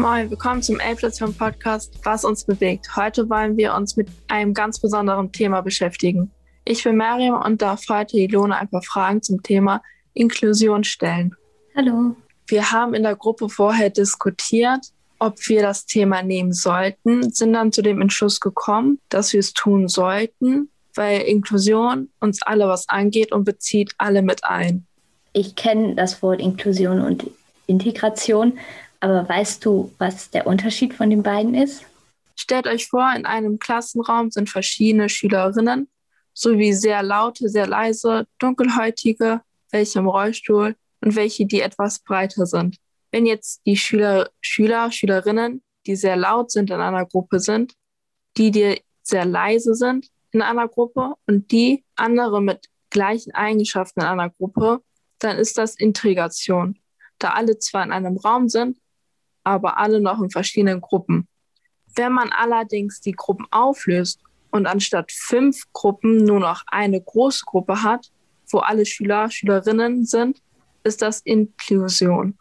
Moin, willkommen zum Elbstation Podcast Was uns bewegt. Heute wollen wir uns mit einem ganz besonderen Thema beschäftigen. Ich bin Mariam und darf heute Ilona ein paar Fragen zum Thema Inklusion stellen. Hallo. Wir haben in der Gruppe vorher diskutiert, ob wir das Thema nehmen sollten, sind dann zu dem Entschluss gekommen, dass wir es tun sollten, weil Inklusion uns alle was angeht und bezieht alle mit ein. Ich kenne das Wort Inklusion und Integration, aber weißt du, was der Unterschied von den beiden ist? Stellt euch vor, in einem Klassenraum sind verschiedene Schülerinnen, sowie sehr laute, sehr leise, dunkelhäutige, welche im Rollstuhl und welche, die etwas breiter sind. Wenn jetzt die Schüler, Schüler, Schülerinnen, die sehr laut sind in einer Gruppe sind, die, die sehr leise sind in einer Gruppe und die andere mit gleichen Eigenschaften in einer Gruppe, dann ist das Integration. Da alle zwar in einem Raum sind, aber alle noch in verschiedenen Gruppen. Wenn man allerdings die Gruppen auflöst und anstatt fünf Gruppen nur noch eine große Gruppe hat, wo alle Schüler, Schülerinnen sind, ist das Inklusion.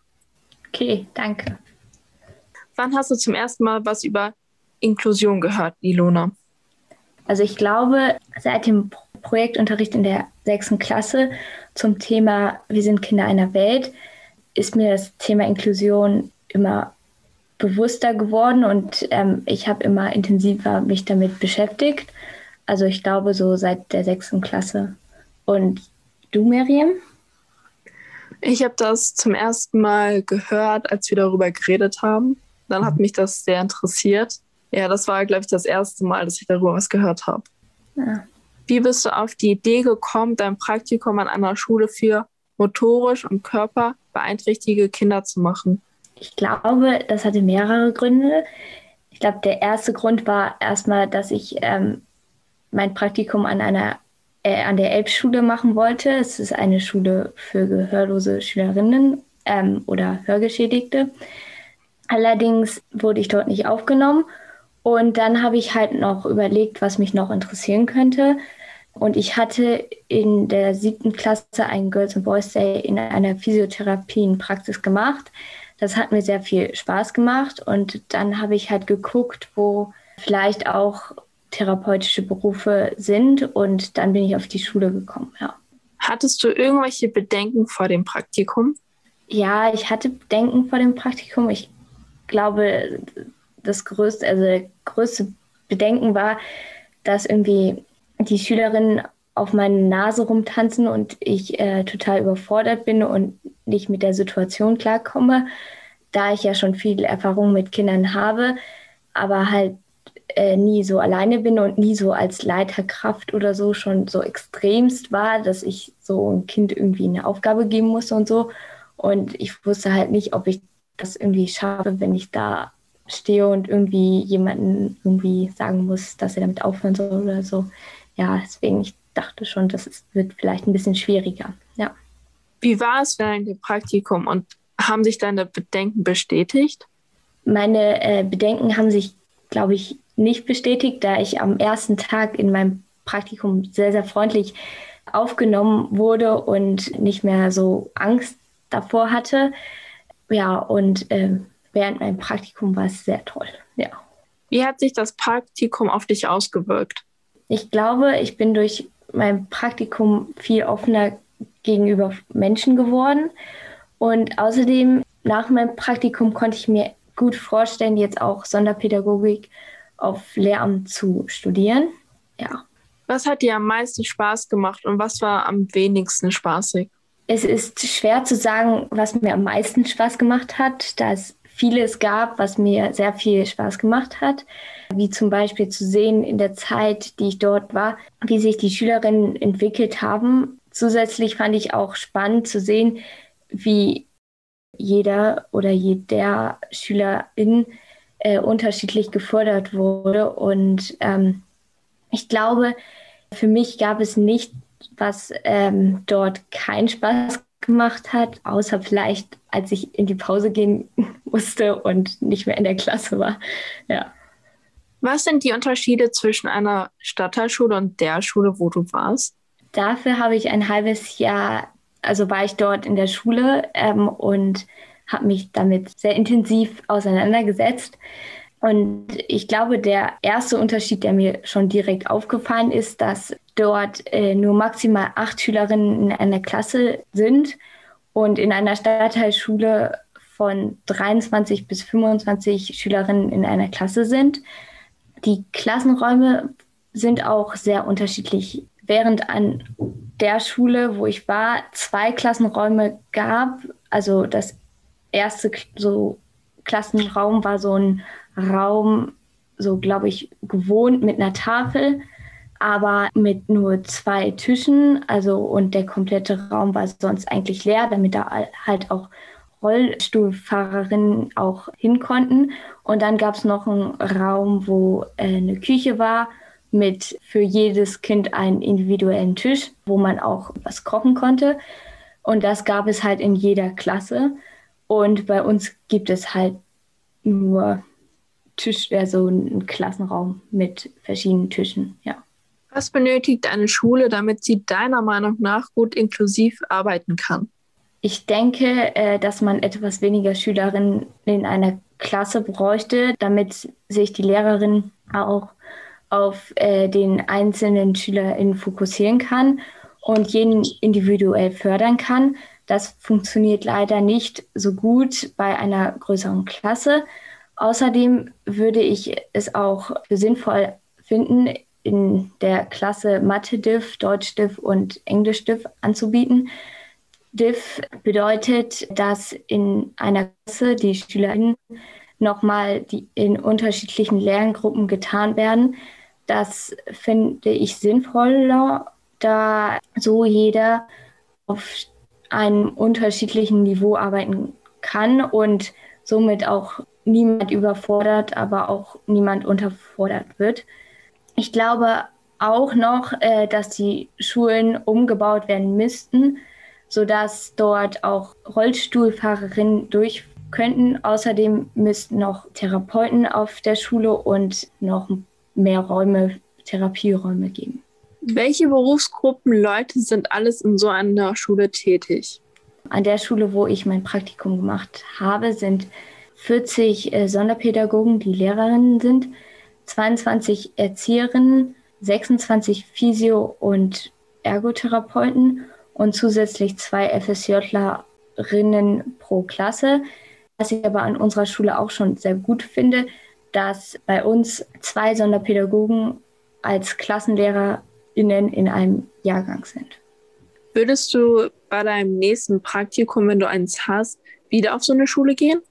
Okay, danke. Wann hast du zum ersten Mal was über Inklusion gehört, Ilona? Also ich glaube, seit dem Projektunterricht in der sechsten Klasse zum Thema Wir sind Kinder einer Welt ist mir das Thema Inklusion immer bewusster geworden und ähm, ich habe immer intensiver mich damit beschäftigt. Also ich glaube so seit der sechsten Klasse. Und du, Miriam? Ich habe das zum ersten Mal gehört, als wir darüber geredet haben. Dann hat mich das sehr interessiert. Ja, das war, glaube ich, das erste Mal, dass ich darüber was gehört habe. Ja. Wie bist du auf die Idee gekommen, dein Praktikum an einer Schule für motorisch und Körper beeinträchtigte Kinder zu machen? Ich glaube, das hatte mehrere Gründe. Ich glaube, der erste Grund war erstmal, dass ich ähm, mein Praktikum an einer äh, an der Elbschule machen wollte. Es ist eine Schule für gehörlose Schülerinnen ähm, oder Hörgeschädigte. Allerdings wurde ich dort nicht aufgenommen. Und dann habe ich halt noch überlegt, was mich noch interessieren könnte. Und ich hatte in der siebten Klasse einen Girls and Boys Day in einer Physiotherapienpraxis gemacht. Das hat mir sehr viel Spaß gemacht. Und dann habe ich halt geguckt, wo vielleicht auch therapeutische Berufe sind. Und dann bin ich auf die Schule gekommen, ja. Hattest du irgendwelche Bedenken vor dem Praktikum? Ja, ich hatte Bedenken vor dem Praktikum. Ich glaube, das größte, also größte Bedenken war, dass irgendwie die Schülerinnen auf meine Nase rumtanzen und ich äh, total überfordert bin und nicht mit der Situation klarkomme, da ich ja schon viel Erfahrung mit Kindern habe, aber halt äh, nie so alleine bin und nie so als Leiterkraft oder so schon so extremst war, dass ich so ein Kind irgendwie eine Aufgabe geben musste und so. Und ich wusste halt nicht, ob ich das irgendwie schaffe, wenn ich da stehe und irgendwie jemanden irgendwie sagen muss, dass er damit aufhören soll oder so. Ja, deswegen, ich dachte schon, das wird vielleicht ein bisschen schwieriger. Wie war es während dem Praktikum und haben sich deine Bedenken bestätigt? Meine äh, Bedenken haben sich, glaube ich, nicht bestätigt, da ich am ersten Tag in meinem Praktikum sehr, sehr freundlich aufgenommen wurde und nicht mehr so Angst davor hatte. Ja, und äh, während meinem Praktikum war es sehr toll. Ja. Wie hat sich das Praktikum auf dich ausgewirkt? Ich glaube, ich bin durch mein Praktikum viel offener gegenüber Menschen geworden. Und außerdem, nach meinem Praktikum konnte ich mir gut vorstellen, jetzt auch Sonderpädagogik auf Lehramt zu studieren. Ja. Was hat dir am meisten Spaß gemacht und was war am wenigsten spaßig? Es ist schwer zu sagen, was mir am meisten Spaß gemacht hat, da es vieles gab, was mir sehr viel Spaß gemacht hat, wie zum Beispiel zu sehen in der Zeit, die ich dort war, wie sich die Schülerinnen entwickelt haben. Zusätzlich fand ich auch spannend zu sehen, wie jeder oder jeder Schülerin äh, unterschiedlich gefordert wurde. Und ähm, ich glaube, für mich gab es nicht, was ähm, dort keinen Spaß gemacht hat, außer vielleicht, als ich in die Pause gehen musste und nicht mehr in der Klasse war. Ja. Was sind die Unterschiede zwischen einer Stadtteilschule und der Schule, wo du warst? Dafür habe ich ein halbes Jahr, also war ich dort in der Schule ähm, und habe mich damit sehr intensiv auseinandergesetzt. Und ich glaube, der erste Unterschied, der mir schon direkt aufgefallen ist, dass dort äh, nur maximal acht Schülerinnen in einer Klasse sind und in einer Stadtteilschule von 23 bis 25 Schülerinnen in einer Klasse sind. Die Klassenräume sind auch sehr unterschiedlich. Während an der Schule, wo ich war, zwei Klassenräume gab, also das erste so Klassenraum war so ein Raum, so glaube ich, gewohnt mit einer Tafel, aber mit nur zwei Tischen. Also und der komplette Raum war sonst eigentlich leer, damit da halt auch Rollstuhlfahrerinnen auch hin konnten. Und dann gab es noch einen Raum, wo äh, eine Küche war mit für jedes Kind einen individuellen Tisch, wo man auch was kochen konnte. Und das gab es halt in jeder Klasse. Und bei uns gibt es halt nur Tisch, also ein Klassenraum mit verschiedenen Tischen, ja. Was benötigt eine Schule, damit sie deiner Meinung nach gut inklusiv arbeiten kann? Ich denke, äh, dass man etwas weniger Schülerinnen in einer Klasse bräuchte, damit sich die Lehrerin auch auf äh, den einzelnen SchülerInnen fokussieren kann und jeden individuell fördern kann. Das funktioniert leider nicht so gut bei einer größeren Klasse. Außerdem würde ich es auch für sinnvoll finden, in der Klasse Mathe-Diff, Deutsch-Diff und Englisch-Diff anzubieten. Diff bedeutet, dass in einer Klasse die SchülerInnen nochmal in unterschiedlichen Lerngruppen getan werden, das finde ich sinnvoller, da so jeder auf einem unterschiedlichen Niveau arbeiten kann und somit auch niemand überfordert, aber auch niemand unterfordert wird. Ich glaube auch noch, äh, dass die Schulen umgebaut werden müssten, sodass dort auch Rollstuhlfahrerinnen durch könnten. Außerdem müssten noch Therapeuten auf der Schule und noch mehr Räume, Therapieräume geben. Welche Berufsgruppen Leute sind alles in so einer Schule tätig? An der Schule, wo ich mein Praktikum gemacht habe, sind 40 äh, Sonderpädagogen, die Lehrerinnen sind, 22 Erzieherinnen, 26 Physio- und Ergotherapeuten und zusätzlich zwei FSJlerinnen pro Klasse. Was ich aber an unserer Schule auch schon sehr gut finde, dass bei uns zwei Sonderpädagogen als KlassenlehrerInnen in einem Jahrgang sind. Würdest du bei deinem nächsten Praktikum, wenn du eins hast, wieder auf so eine Schule gehen?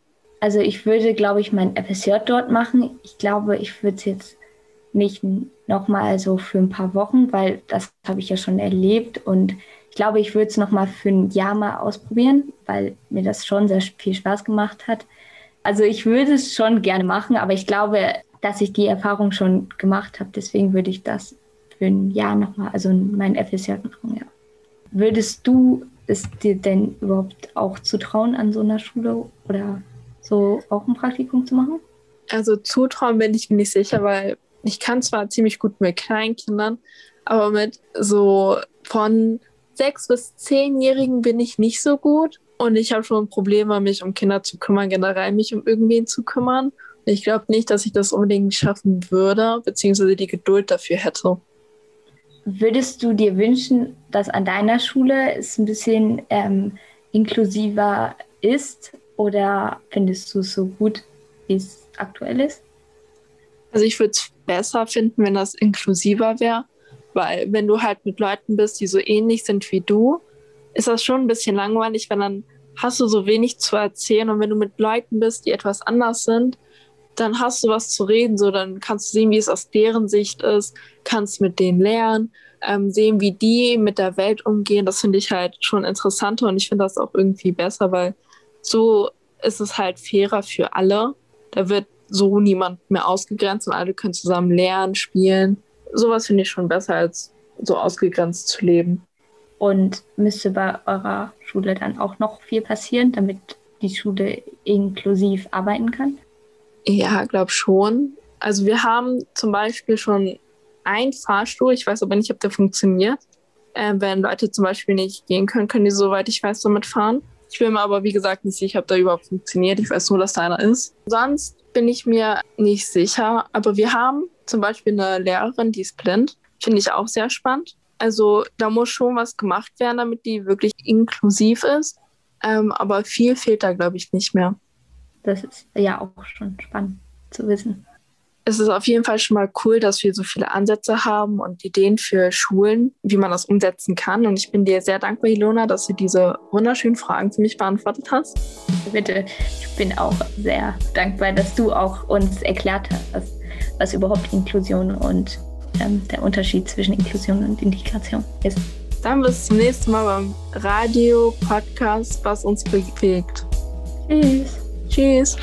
Also ich würde, glaube ich, mein FSJ dort machen. Ich glaube, ich würde es jetzt nicht nochmal so für ein paar Wochen, weil das habe ich ja schon erlebt und ich glaube, ich würde es nochmal für ein Jahr mal ausprobieren, weil mir das schon sehr viel Spaß gemacht hat. Also ich würde es schon gerne machen, aber ich glaube, dass ich die Erfahrung schon gemacht habe. Deswegen würde ich das für ein Jahr nochmal, also mein FSJ machen, ja. Würdest du es dir denn überhaupt auch zutrauen, an so einer Schule oder so auch ein Praktikum zu machen? Also zutrauen bin ich mir nicht sicher, weil ich kann zwar ziemlich gut mit Kleinkindern, aber mit so von sechs bis zehnjährigen bin ich nicht so gut. Und ich habe schon Probleme, mich um Kinder zu kümmern, generell mich um irgendwen zu kümmern. Ich glaube nicht, dass ich das unbedingt schaffen würde, beziehungsweise die Geduld dafür hätte. Würdest du dir wünschen, dass an deiner Schule es ein bisschen ähm, inklusiver ist? Oder findest du es so gut, wie es aktuell ist? Also ich würde es besser finden, wenn das inklusiver wäre, weil wenn du halt mit Leuten bist, die so ähnlich sind wie du, ist das schon ein bisschen langweilig, weil dann hast du so wenig zu erzählen und wenn du mit Leuten bist, die etwas anders sind, dann hast du was zu reden, so dann kannst du sehen, wie es aus deren Sicht ist, kannst mit denen lernen, ähm, sehen, wie die mit der Welt umgehen. Das finde ich halt schon interessanter und ich finde das auch irgendwie besser, weil so ist es halt fairer für alle. Da wird so niemand mehr ausgegrenzt und alle können zusammen lernen, spielen. Sowas finde ich schon besser, als so ausgegrenzt zu leben. Und müsste bei eurer Schule dann auch noch viel passieren, damit die Schule inklusiv arbeiten kann? Ja, glaube schon. Also wir haben zum Beispiel schon einen Fahrstuhl, ich weiß aber nicht, ob der funktioniert. Äh, wenn Leute zum Beispiel nicht gehen können, können die, soweit ich weiß, damit fahren. Ich bin mir aber, wie gesagt, nicht sicher, ob da überhaupt funktioniert. Ich weiß nur, dass da einer ist. Sonst bin ich mir nicht sicher. Aber wir haben zum Beispiel eine Lehrerin, die ist blind. Finde ich auch sehr spannend. Also da muss schon was gemacht werden, damit die wirklich inklusiv ist. Ähm, aber viel fehlt da, glaube ich, nicht mehr. Das ist ja auch schon spannend zu wissen es ist auf jeden Fall schon mal cool, dass wir so viele Ansätze haben und Ideen für Schulen, wie man das umsetzen kann. Und ich bin dir sehr dankbar, Ilona, dass du diese wunderschönen Fragen für mich beantwortet hast. Bitte, ich bin auch sehr dankbar, dass du auch uns erklärt hast, was überhaupt Inklusion und ähm, der Unterschied zwischen Inklusion und Integration ist. Dann bis zum nächsten Mal beim Radio-Podcast, was uns bewegt. Tschüss. Tschüss.